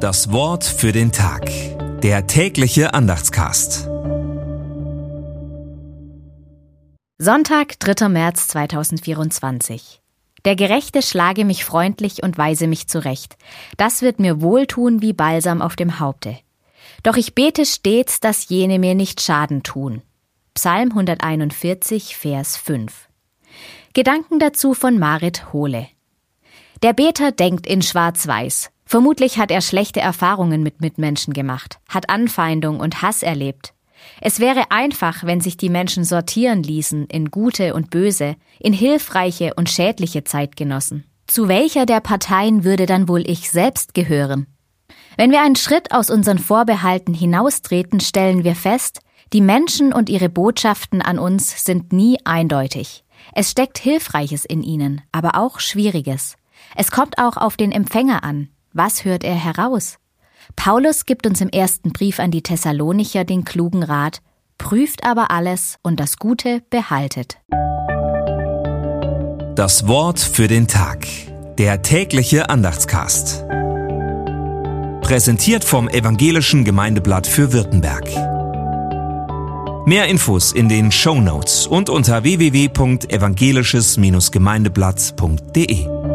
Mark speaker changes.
Speaker 1: Das Wort für den Tag. Der tägliche Andachtscast.
Speaker 2: Sonntag, 3. März 2024. Der Gerechte schlage mich freundlich und weise mich zurecht. Das wird mir wohltun wie Balsam auf dem Haupte. Doch ich bete stets, dass jene mir nicht Schaden tun. Psalm 141, Vers 5. Gedanken dazu von Marit Hohle. Der Beter denkt in Schwarz-Weiß. Vermutlich hat er schlechte Erfahrungen mit Mitmenschen gemacht, hat Anfeindung und Hass erlebt. Es wäre einfach, wenn sich die Menschen sortieren ließen in gute und böse, in hilfreiche und schädliche Zeitgenossen. Zu welcher der Parteien würde dann wohl ich selbst gehören? Wenn wir einen Schritt aus unseren Vorbehalten hinaustreten, stellen wir fest, die Menschen und ihre Botschaften an uns sind nie eindeutig. Es steckt Hilfreiches in ihnen, aber auch Schwieriges. Es kommt auch auf den Empfänger an. Was hört er heraus? Paulus gibt uns im ersten Brief an die Thessalonicher den klugen Rat, prüft aber alles und das Gute behaltet.
Speaker 1: Das Wort für den Tag. Der tägliche Andachtscast. Präsentiert vom Evangelischen Gemeindeblatt für Württemberg. Mehr Infos in den Show Notes und unter www.evangelisches-gemeindeblatt.de.